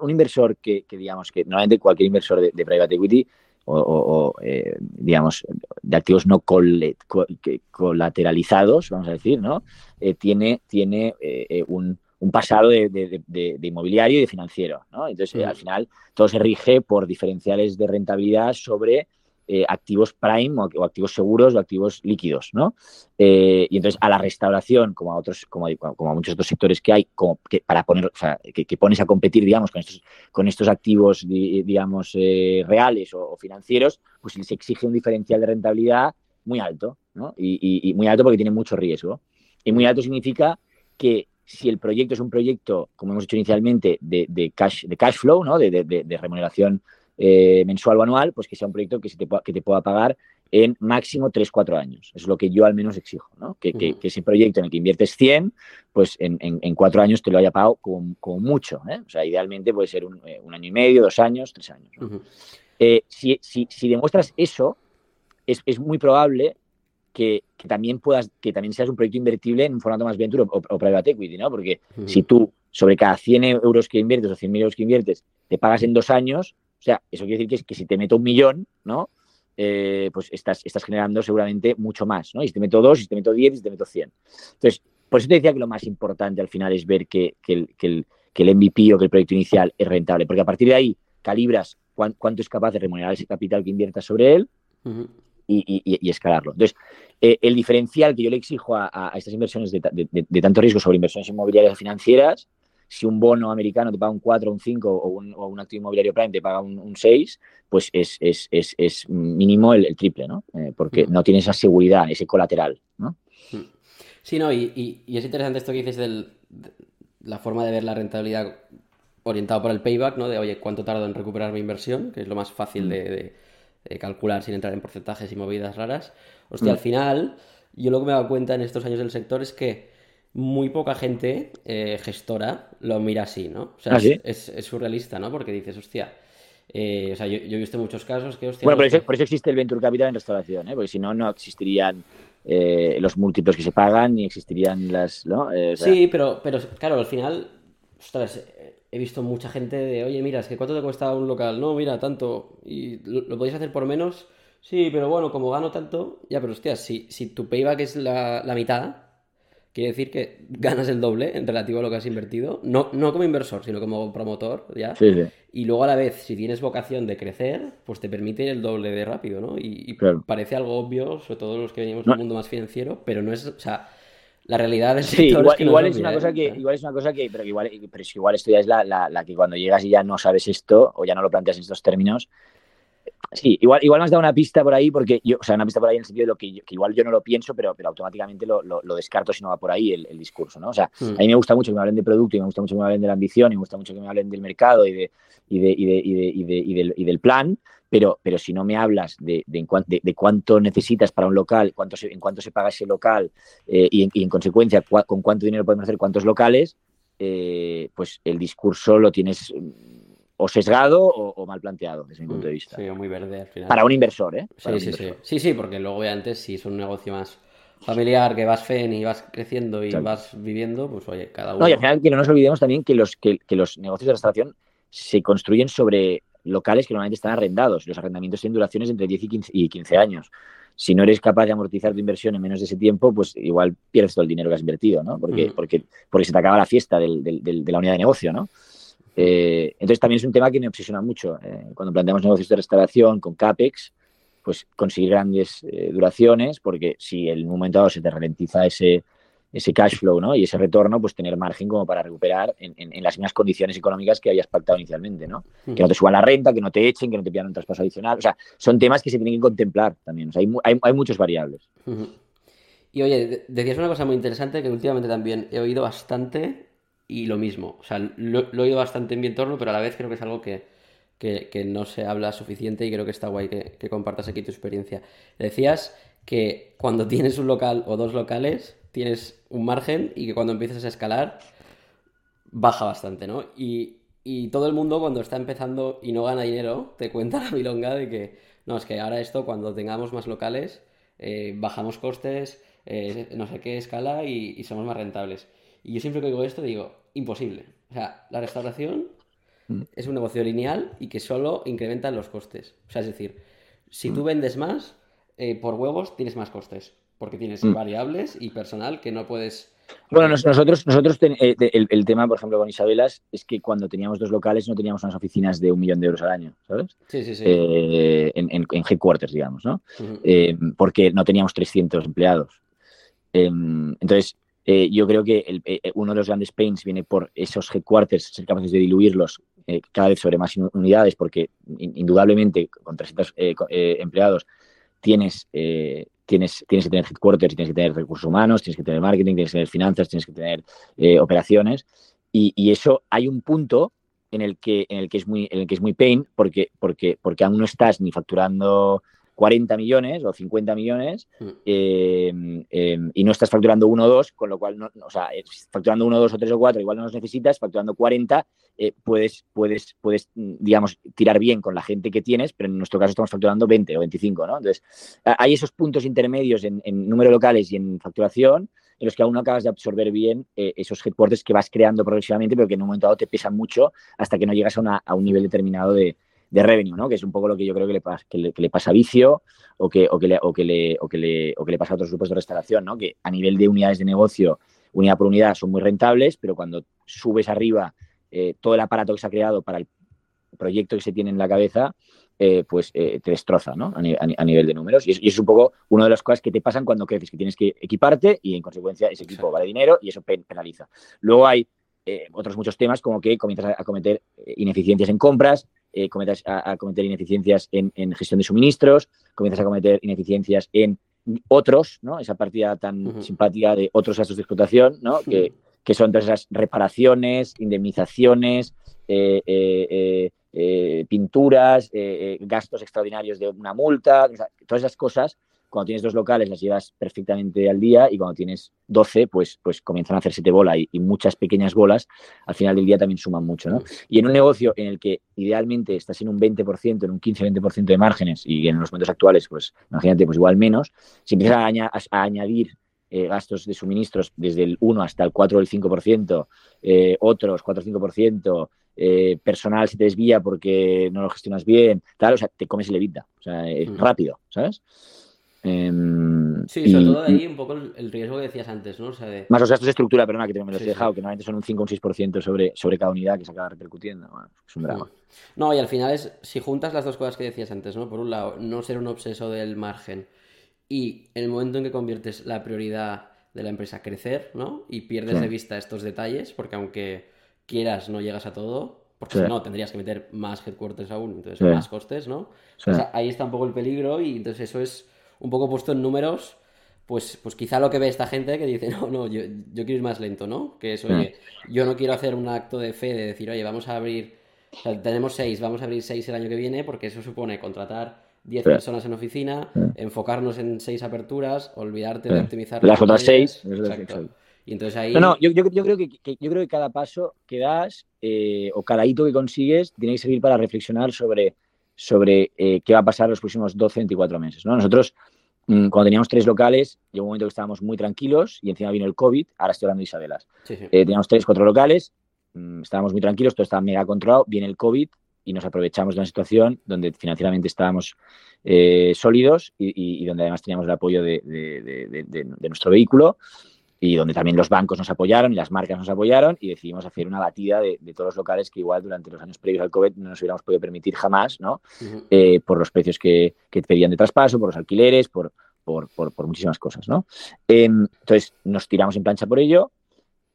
un inversor que, digamos, que normalmente cualquier inversor de, private equity o, eh, digamos, de activos no colateralizados, vamos a decir, ¿no? Eh, tiene tiene eh, un, pasado de, inmobiliario y de financiero, ¿no? Entonces, al final, todo se rige por diferenciales de rentabilidad sobre eh, activos prime o, activos seguros o activos líquidos, ¿no? Eh, y entonces a la restauración, como a otros, como, a muchos otros sectores que hay, que para poner, o sea, que, pones a competir, digamos, con estos, con estos activos, digamos, eh, reales o, financieros, pues se exige un diferencial de rentabilidad muy alto, ¿no? Y, muy alto porque tiene mucho riesgo. Y muy alto significa que si el proyecto es un proyecto, como hemos dicho inicialmente, de, cash, de cash flow, ¿no? de remuneración eh, mensual o anual, pues que sea un proyecto que, se te, que te pueda pagar en máximo 3-4 años. es lo que yo al menos exijo, ¿no? Que, que, ese proyecto en el que inviertes 100, pues en, en, 4 años te lo haya pagado como, mucho. ¿eh? O sea, idealmente puede ser un, eh, un, año y medio, dos años, tres años. Eh, si, si, si, demuestras eso, es, es muy probable que, que, también puedas, que también seas un proyecto invertible en un formato más venture o, o, private equity, ¿no? Porque si tú sobre cada 100 euros que inviertes o 100.000 euros que inviertes, te pagas en dos años, sea, eso quiere decir que, que si te meto un millón, ¿no? Eh, pues estás, estás generando seguramente mucho más, ¿no? Y si te meto dos, si te meto diez, y si te meto cien. Entonces, por eso te decía que lo más importante al final es ver que, el, que, el, MVP o que el proyecto inicial es rentable, porque a partir de ahí calibras cuánto es capaz de remunerar ese capital que inviertas sobre él y, escalarlo. Entonces, eh, el diferencial que yo le exijo a, estas inversiones de, de, tanto riesgo sobre inversiones inmobiliarias financieras si un bono americano te paga un 4, un 5 o un, o un activo inmobiliario prime te paga un, 6, pues es, es, es, es mínimo el, triple, ¿no? Eh, porque mm. no tiene esa seguridad, ese colateral, ¿no? Mm. Sí, no, y, y, es interesante esto que dices de la forma de ver la rentabilidad orientado por el payback, ¿no? De, oye, ¿cuánto tardo en recuperar mi inversión? Que es lo más fácil mm. de, calcular sin entrar en porcentajes y movidas raras. Hostia, al final, yo lo que me he dado cuenta en estos años del sector es que muy poca gente eh, gestora lo mira así, ¿no? O sea, ¿Ah, es, surrealista, ¿no? Porque dices, hostia. Eh, o sea, yo, he visto muchos casos que, hostia. Bueno, por eso, existe el Venture Capital en restauración, ¿eh? Porque si no, no existirían eh, los múltiplos que se pagan ni existirían las. ¿no? Sí, pero, pero claro, al final, ostras, he visto mucha gente de, oye, mira, es que cuánto te cuesta un local. No, mira, tanto. Y lo, podéis hacer por menos. Sí, pero bueno, como gano tanto, ya, pero hostia, si, si tu payback es la, la mitad, Quiere decir que ganas el doble en relativo a lo que has invertido, no, no como inversor, sino como promotor, ¿ya? Y luego a la vez, si tienes vocación de crecer, pues te permite el doble de rápido, ¿no? Y, parece algo obvio, sobre todo los que venimos del mundo más financiero, pero no es, o sea, la realidad del sector igual, es, igual es una cosa que, igual es una cosa que, pero igual, pero igual esto ya es la, la, la, que cuando llegas y ya no sabes esto, o ya no lo planteas en estos términos, Sí, igual, igual me has dado una pista por ahí, porque yo, o sea, una pista por ahí en el sentido de lo que, igual yo no lo pienso, pero, pero automáticamente lo, lo, descarto si no va por ahí el, discurso, ¿no? O sea, hmm. a mí me gusta mucho que me hablen de producto y me gusta mucho que me hablen de la ambición y me gusta mucho que me hablen del mercado y, de, y, de, y, de, y, de, y, del, y del plan, pero, pero si no me hablas de, de, de, cuánto necesitas para un local, cuánto en cuánto se paga ese local eh, y, en, y, en, consecuencia con cuánto dinero podemos hacer cuántos locales, eh, pues el discurso lo tienes o sesgado o, mal planteado desde mi punto de mm, vista. Sí, muy verde al final. Para un inversor, ¿eh? sí, sí, sí. Sí, sí, porque luego antes si es un negocio más familiar, que vas fen y vas creciendo y vas viviendo, pues oye, cada uno... No, y al final que no nos olvidemos también que los, que, los negocios de restauración se construyen sobre locales que normalmente están arrendados. Los arrendamientos tienen duraciones entre 10 y 15, y 15 años. Si no eres capaz de amortizar tu inversión en menos de ese tiempo, pues igual pierdes todo el dinero que has invertido, ¿no? Porque, porque, porque se te acaba la fiesta del, de la unidad de negocio, ¿no? Eh, entonces también es un tema que me obsesiona mucho. Eh, cuando planteamos negocios de restauración con CAPEX, pues conseguir grandes eh, duraciones, porque si en un momento dado se te ralentiza ese, ese cash flow ¿no? y ese retorno, pues tener margen como para recuperar en, en, las mismas condiciones económicas que habías pactado inicialmente. ¿no? Que no te suban la renta, que no te echen, que no te pidan un traspaso adicional. O sea, son temas que se tienen que contemplar también. O sea, hay, hay, hay muchas variables. Y oye, decías una cosa muy interesante que últimamente también he oído bastante y lo mismo. O sea, lo, he oído bastante en mi entorno, pero a la vez creo que es algo que, no se habla suficiente y creo que está guay que, compartas aquí tu experiencia. Decías que cuando tienes un local o dos locales, tienes un margen y que cuando empiezas a escalar, baja bastante, ¿no? Y, todo el mundo cuando está empezando y no gana dinero, te cuenta la milonga de que, no, es que ahora esto, cuando tengamos más locales, eh, bajamos costes, eh, no sé qué escala y somos más rentables. Y yo siempre que digo esto digo, imposible. O sea, la restauración mm. es un negocio lineal y que solo incrementa los costes. O sea, es decir, si tú mm. vendes más, eh, por huevos tienes más costes, porque tienes mm. variables y personal que no puedes Bueno, nosotros, nosotros eh, el, tema, por ejemplo, con Isabelas, es que cuando teníamos dos locales no teníamos unas oficinas de un millón de euros al año, ¿sabes? Sí, sí, sí. Eh, en, headquarters, digamos, ¿no? Porque no teníamos 300 empleados. entonces, yo creo que uno de los grandes pains viene por esos headquarters, ser capaces de diluirlos cada vez sobre más unidades, porque indudablemente con 300 empleados tienes tienes, tienes que tener headquarters, tienes que tener recursos humanos, tienes que tener marketing, tienes que tener finanzas, tienes que tener eh, operaciones. Y, eso hay un punto en el que, en el que, es, muy, en el que es muy pain porque, porque, porque aún no estás ni facturando 40 millones o 50 millones mm. em, em, y no estás facturando uno o dos, con lo cual, no, o sea, facturando uno, dos o tres o cuatro, igual no los necesitas, facturando 40, eh, puedes, puedes, puedes, digamos, tirar bien con la gente que tienes, pero en nuestro caso estamos facturando 20 o 25, ¿no? Entonces, hay esos puntos intermedios en, número de locales y en facturación en los que aún no acabas de absorber bien eh, esos headquarters que vas creando progresivamente, pero que en un momento dado te pesan mucho hasta que no llegas a un nivel determinado de, de revenue, ¿no? Que es un poco lo que yo creo que le, pasa, que le, pasa a Vicio o que, o que, le, o, que le, o, que le, o que le pasa a otros grupos de restauración, ¿no? Que a nivel de unidades de negocio, unidad por unidad, son muy rentables, pero cuando subes arriba eh, todo el aparato que se ha creado para el proyecto que se tiene en la cabeza, eh, pues eh, te destroza ¿no? a, nivel de números. Y, es un poco una de las cosas que te pasan cuando creces, que tienes que equiparte y en consecuencia ese equipo vale dinero y eso penaliza. Luego hay otros muchos temas como que comienzas a cometer ineficiencias en compras, eh, cometas a, cometer ineficiencias en, gestión de suministros, comienzas a cometer ineficiencias en otros, ¿no? Esa partida tan simpática de otros gastos de explotación, ¿no? que, son todas esas reparaciones, indemnizaciones, eh, eh, pinturas, gastos extraordinarios de una multa, todas esas cosas cuando tienes dos locales las llevas perfectamente al día y cuando tienes 12, pues, pues comienzan a hacerse de bola y, muchas pequeñas bolas al final del día también suman mucho. ¿no? Y en un negocio en el que idealmente estás en un 20%, en un 15-20% de márgenes y en los momentos actuales, pues imagínate, pues igual menos, si empiezas a, añadir eh, gastos de suministros desde el 1 hasta el 4 o el 5%, eh, otros 4 o 5%, eh, personal se te desvía porque no lo gestionas bien, tal, o sea, te comes el evita, o sea, es rápido, ¿sabes? Em, sí, sobre todo ahí un poco el, riesgo que decías antes, ¿no? Más los gastos de estructura, perdona, que te me los he dejado, que normalmente son un 5 o un 6% sobre, sobre cada unidad que se acaba repercutiendo. es un drama. No, y al final es, si juntas las dos cosas que decías antes, ¿no? Por un lado, no ser un obseso del margen y el momento en que conviertes la prioridad de la empresa crecer, ¿no? Y pierdes de vista estos detalles, porque aunque quieras, no llegas a todo, porque si no, tendrías que meter más headquarters aún, entonces más costes, ¿no? ahí está un poco el peligro y entonces eso es un poco puesto en números, pues, pues quizá lo que ve esta gente que dice, no, no, yo, yo quiero ir más lento, ¿no? Que es, oye, mm. yo no quiero hacer un acto de fe de decir, oye, vamos a abrir, o sea, tenemos seis, vamos a abrir seis el año que viene, porque eso supone contratar 10 personas en oficina, enfocarnos en seis aperturas, olvidarte de optimizar las otras seis. Y entonces ahí... No, no, yo, yo, creo que, yo creo que cada paso que das eh, o cada hito que consigues tiene que servir para reflexionar sobre sobre eh, qué va a pasar los próximos 12, 24 meses. ¿no? Nosotros, mm, cuando teníamos tres locales, llegó un momento que estábamos muy tranquilos y encima vino el COVID, ahora estoy hablando de Isabelas. Eh, teníamos tres, cuatro locales, mm, estábamos muy tranquilos, todo estaba mega controlado, viene el COVID y nos aprovechamos de una situación donde financieramente estábamos eh, sólidos y, donde además teníamos el apoyo de, de nuestro vehículo y donde también los bancos nos apoyaron y las marcas nos apoyaron y decidimos hacer una batida de, todos los locales que igual durante los años previos al COVID no nos hubiéramos podido permitir jamás, ¿no? Eh, por los precios que, que, pedían de traspaso, por los alquileres, por, por, por, muchísimas cosas, ¿no? Em, entonces nos tiramos en plancha por ello.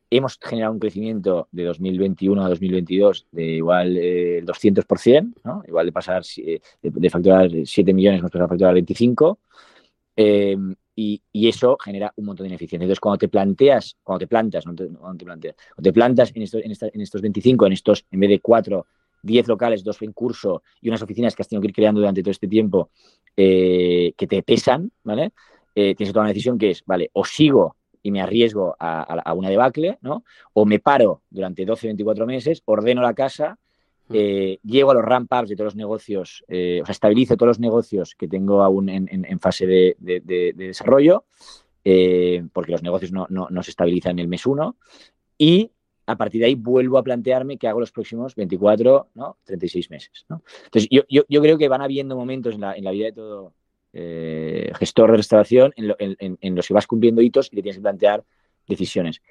Hemos generado un crecimiento de 2021 a 2022 de igual el 200%, ¿no? Igual de pasar de, de facturar 7 millones, hemos pasado a facturar 25. Eh, y, eso genera un montón de ineficiencia. Entonces, cuando te planteas, cuando te plantas, no te, cuando te planteas, cuando te plantas en estos, en, estos 25, en estos, en vez de 4, 10 locales, dos en curso y unas oficinas que has tenido que ir creando durante todo este tiempo eh, que te pesan, ¿vale? Eh, tienes que tomar una decisión que es, vale, o sigo y me arriesgo a, a, una debacle, ¿no? O me paro durante 12, 24 meses, ordeno la casa eh, llego a los ramp-ups de todos los negocios, eh, o sea, estabilizo todos los negocios que tengo aún en, fase de, desarrollo, eh, porque los negocios no, se estabilizan en el mes 1, y a partir de ahí vuelvo a plantearme qué hago los próximos 24, ¿no? 36 meses. Entonces, yo, creo que van habiendo momentos en la, vida de todo gestor de restauración en, los que vas cumpliendo hitos y te tienes que plantear decisiones.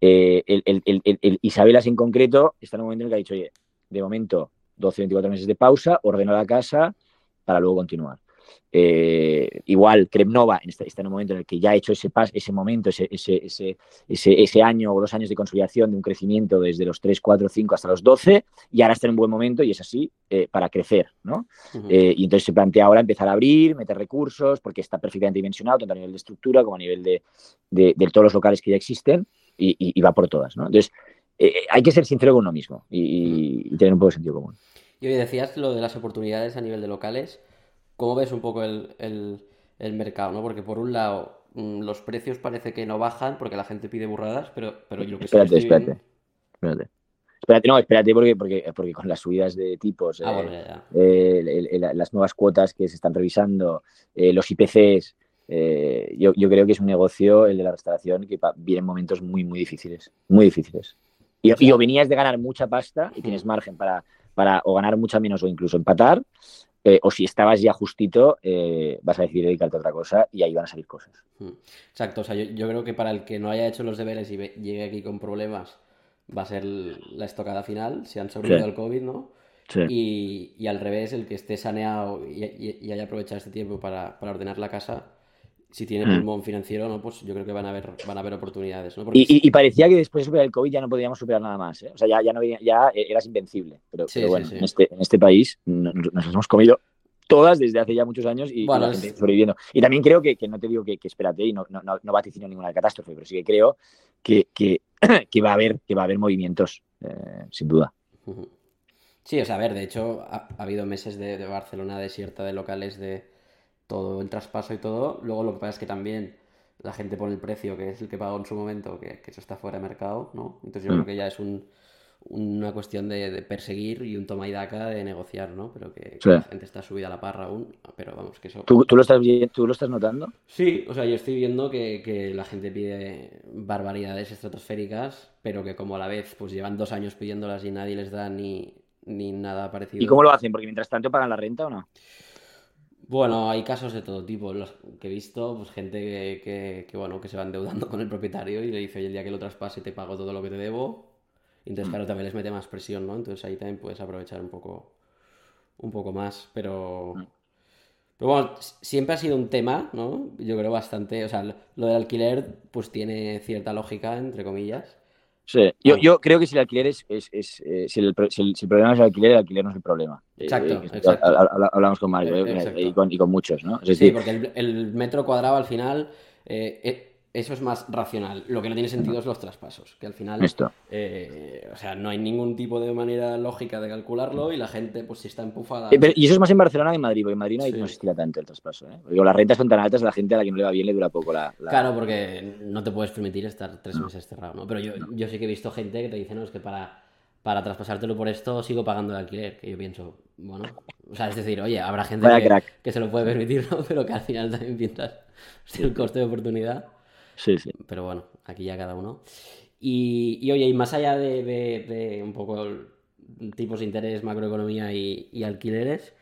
El, el, el, Isabelas en concreto está en un momento en el que ha dicho, oye, de momento 12, 24 meses de pausa, ordeno la casa para luego continuar. Eh, igual, Kremnova está, en un momento en el que ya ha hecho ese, pas, ese momento, ese, ese, ese, ese, año o dos años de consolidación de un crecimiento desde los 3, 4, 5 hasta los 12 y ahora está en un buen momento y es así eh, para crecer. ¿no? Eh, y entonces se plantea ahora empezar a abrir, meter recursos, porque está perfectamente dimensionado, tanto a nivel de estructura como a nivel de, de, todos los locales que ya existen y, y, va por todas. ¿no? Entonces, hay que ser sincero con uno mismo y, y tener un poco de sentido común. Y hoy decías lo de las oportunidades a nivel de locales. ¿Cómo ves un poco el, mercado? ¿no? Porque por un lado, mm, los precios parece que no bajan porque la gente pide burradas, pero, pero yo que espérate. Espérate, espérate. Espérate, no, espérate porque, porque, porque con las subidas de tipos, ah, eh, eh, las nuevas cuotas que se están revisando, eh, los IPCs, yo, creo que es un negocio, el de la restauración, que viene en momentos muy, muy difíciles. Muy difíciles. Y, o venías de ganar mucha pasta y tienes margen para, para o ganar mucha menos o incluso empatar, eh, o si estabas ya justito, eh, vas a decidir dedicarte a otra cosa y ahí van a salir cosas. Exacto, o sea, yo, creo que para el que no haya hecho los deberes y llegue aquí con problemas, va a ser la estocada final, si han sobrevivido al COVID, ¿no? Sí. Y, al revés, el que esté saneado y, haya aprovechado este tiempo para, ordenar la casa, si tiene hmm. pulmón financiero, ¿no? Pues yo creo que van a haber, van a haber oportunidades, ¿no? Y, parecía que después de superar el COVID ya no podíamos superar nada más, ¿eh? O sea, ya, ya, no, ya eras invencible. Pero, bueno, En, este, en este país nos, hemos comido todas desde hace ya muchos años y, la gente sobreviviendo. Y también creo que, que no te digo que, que espérate y no, no, no, vaticino ninguna catástrofe, pero sí que creo que, que, que va, a haber, que va a haber movimientos, eh, sin duda. Sí, o sea, a ver, de hecho, ha, habido meses de, de Barcelona desierta de locales de todo el traspaso y todo. Luego lo que pasa es que también la gente pone el precio, que es el que pagó en su momento, que, eso está fuera de mercado, ¿no? Entonces yo creo mm. que ya es una cuestión de, perseguir y un toma y daca de negociar, ¿no? Pero que, la gente está subida a la parra aún, pero vamos, que eso... ¿Tú, lo, estás, ¿tú lo estás notando? Sí, o sea, yo estoy viendo que, la gente pide barbaridades estratosféricas, pero que como a la vez pues llevan dos años pidiéndolas y nadie les da ni, ni nada parecido. ¿Y cómo lo hacen? Porque mientras tanto pagan la renta o no? Bueno, hay casos de todo tipo. Los que he visto, pues gente que, bueno, que se va endeudando con el propietario y le dice, oye, el día que lo traspase te pago todo lo que te debo. Entonces, claro, también les mete más presión, ¿no? Entonces ahí también puedes aprovechar un poco, un poco más. Pero, pero bueno, siempre ha sido un tema, ¿no? Yo creo bastante, o sea, lo del alquiler, pues tiene cierta lógica, entre comillas. Sí, yo, yo creo que si el alquiler es, es, es eh, si, el, si, el, problema es el alquiler, el alquiler no es el problema. Eh, exacto, Hablamos con Mario eh, y, con, y, con, muchos, ¿no? sí, porque el, el, metro cuadrado al final eso es más racional. Lo que no tiene sentido es los traspasos, que al final, eh, o sea, no hay ningún tipo de manera lógica de calcularlo y la gente, pues, si está empufada. Eh, y eso es más en Barcelona que en Madrid, porque en Madrid no, existirá tanto el traspaso. ¿eh? las rentas son tan altas, la gente a la que no le va bien le dura poco la, Claro, porque no te puedes permitir estar tres meses cerrado, ¿no? Pero yo, yo sí que he visto gente que te dice, no, es que para, para traspasártelo por esto sigo pagando el alquiler, que yo pienso, bueno, o sea, es decir, oye, habrá gente que, que, se lo puede permitir, ¿no? Pero que al final también piensas, hostia, el coste de oportunidad. Sí, sí. Pero bueno, aquí ya cada uno. Y, y oye, y más allá de, un poco tipos de interés, macroeconomía y, alquileres,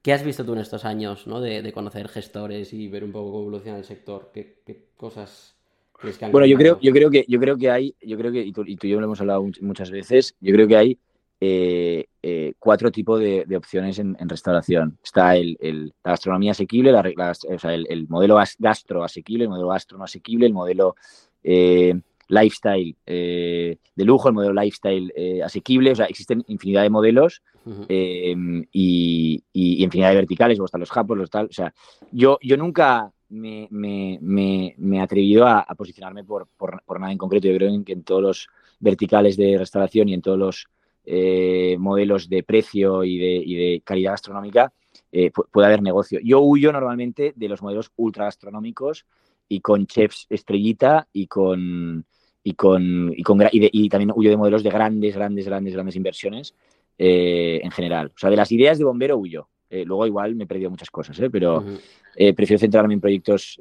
¿qué has visto tú en estos años ¿no? de, conocer gestores y ver un poco cómo evoluciona el sector? ¿Qué, cosas crees que han Bueno, yo creo, yo creo que yo creo que hay, yo creo que, y tú, y tú y yo lo hemos hablado muchas veces, yo creo que hay eh, eh, cuatro tipos de, opciones en, restauración. Está el, la gastronomía asequible, el, modelo gastro asequible, el modelo gastro no asequible, el modelo eh, lifestyle de lujo, el modelo lifestyle asequible. O sea, existen infinidad de modelos y, infinidad de verticales, o hasta los japos, los tal. O sea, yo, yo nunca me, he atrevido a, posicionarme por, por, nada en concreto. Yo creo que en todos los verticales de restauración y en todos los eh, modelos de precio y de, calidad gastronómica, eh, puede haber negocio. Yo huyo normalmente de los modelos ultra gastronómicos y con chefs estrellita y con y con y, con, y, también huyo de modelos de grandes, grandes, grandes, grandes inversiones eh, en general. O sea, de las ideas de bombero huyo. luego igual me he perdido muchas cosas, pero prefiero centrarme en proyectos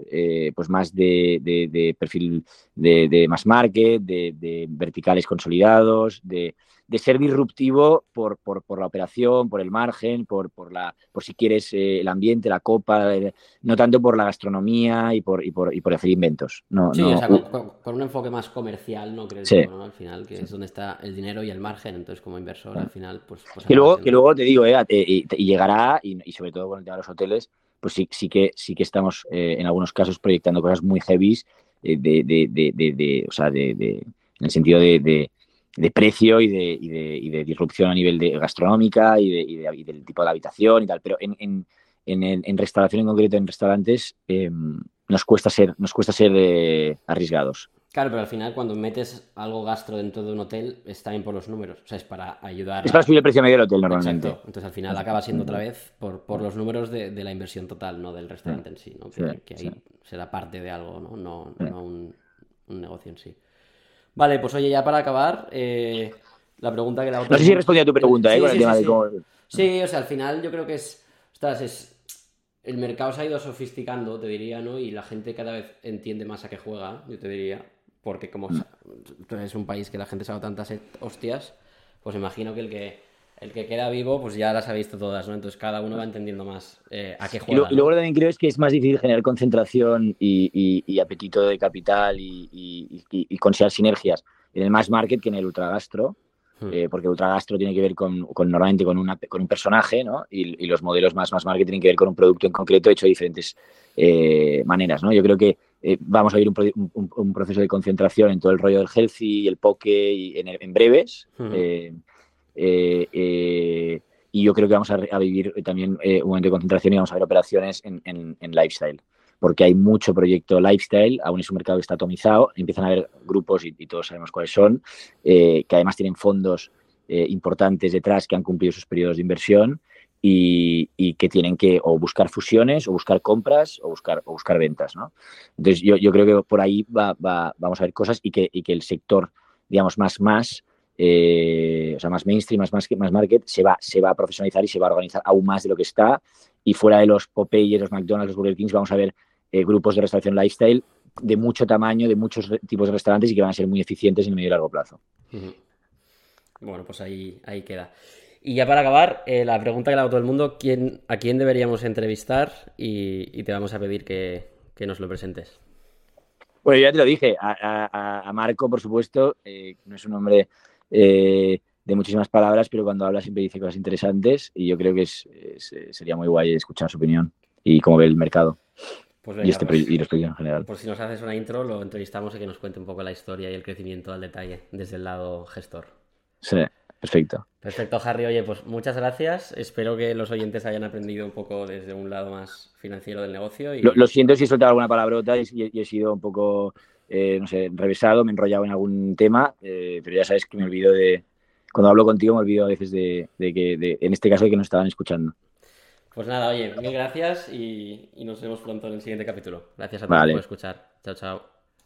pues más de, perfil de, de, mass market, de, verticales consolidados, de, de ser disruptivo por, por, por, la operación, por el margen, por, por, la, por si quieres eh, el ambiente, la copa, eh, no tanto por la gastronomía y por, y por, y por hacer inventos. No, sí, no, o sea, con, con, un enfoque más comercial, ¿no? Creo Sí. ¿no? Al final, que es donde está el dinero y el margen. Entonces, como inversor, al final, pues. pues que, luego, que luego te digo, eh, eh, y, y llegará, y, y sobre todo con el tema de los hoteles, pues sí, sí, que, sí que estamos eh, en algunos casos proyectando cosas muy heavies eh, de, de, de, de- o sea, en el sentido de, de- precio y de, y, de, y de disrupción a nivel de gastronómica y, de, y, de- y del tipo de habitación y tal. Pero en, en, en, en restauración en concreto, en restaurantes, eh, nos cuesta ser, nos cuesta ser eh, arriesgados. Claro, pero al final, cuando metes algo gastro dentro de un hotel, es también por los números. O sea, es para ayudar. Es a- para subir el precio medio del hotel normalmente. Exacto. Entonces, al final acaba siendo otra vez por, por los números de, de la inversión total, no del restaurante en sí, ¿no? Que, ahí será parte de algo, ¿no? No, no un, un negocio en sí. Vale, pues oye, ya para acabar, eh, la pregunta que la otra. No sé si he respondido a tu pregunta, ¿eh? Sí, con el tema sí, de cómo... Sí, o sea, al final yo creo que es. Ostras, es. El mercado se ha ido sofisticando, te diría, ¿no? Y la gente cada vez entiende más a qué juega, yo te diría. Porque como Mm. eres un país que la gente se ha dado tantas et- hostias, pues imagino que el que el que queda vivo, pues ya las ha visto todas, ¿no? Entonces cada uno va entendiendo más eh, a qué Y, juega. lo- y ¿no? luego también creo es que es más difícil generar concentración y, y- y apetito de capital y, conseguir sinergias en el mass market que en el ultragastro, Hmm. eh, porque el ultragastro tiene que ver con, con normalmente con, una, con un personaje, ¿no? Y, y los modelos más mass market tienen que ver con un producto en concreto hecho de diferentes eh, maneras, ¿no? Yo creo que eh, vamos a ver un, pro- un- un- un proceso de concentración en todo el rollo del healthy y el poke y en, en breves. Eh, eh, y yo creo que vamos a, vivir también un momento de concentración y vamos a ver operaciones en, en- en lifestyle, porque hay mucho proyecto lifestyle, aún es un mercado que está atomizado, empiezan a haber grupos y, y todos sabemos cuáles son, eh, que además tienen fondos eh, importantes detrás que han cumplido sus periodos de inversión y, que tienen que o buscar fusiones o buscar compras o buscar, o buscar ventas. ¿no? Entonces yo, yo creo que por ahí va, va- vamos a ver cosas y que, y que el sector, digamos, más más, eh, o sea, más mainstream, más, más, más market, se va, se va a profesionalizar y se va a organizar aún más de lo que está. Y fuera de los Popeyes, los McDonald's, los Burger Kings, vamos a ver eh, grupos de restauración lifestyle de mucho tamaño, de muchos tipos de restaurantes y que van a ser muy eficientes en el medio y largo plazo. Bueno, pues ahí, ahí queda. Y ya para acabar, eh, la pregunta que le hago a todo el mundo, ¿quién, ¿a quién deberíamos entrevistar? Y, y te vamos a pedir que, que nos lo presentes. Bueno, ya te lo dije, a, a- a Marco, por supuesto, eh, no es un hombre eh, de muchísimas palabras, pero cuando habla siempre dice cosas interesantes y yo creo que es, es- sería muy guay escuchar su opinión y cómo ve el mercado Pues y, este, pues, y los proyectos en general. por si nos haces una intro, lo entrevistamos y que nos cuente un poco la historia y el crecimiento al detalle desde el lado gestor. Sí, perfecto. Perfecto, Harry. Oye, pues muchas gracias. Espero que los oyentes hayan aprendido un poco desde un lado más financiero del negocio. Y... Lo, lo siento si he soltado alguna palabrota y, y- y he sido un poco, eh, no sé, revesado, me he enrollado en algún tema, eh, pero ya sabes que me olvido de, cuando hablo contigo me olvido a veces de, de que, de- en este caso, de que nos estaban escuchando. Pues nada, oye, mil gracias y, y nos vemos pronto en el siguiente capítulo. Gracias a todos Vale. por escuchar. Chao, chao.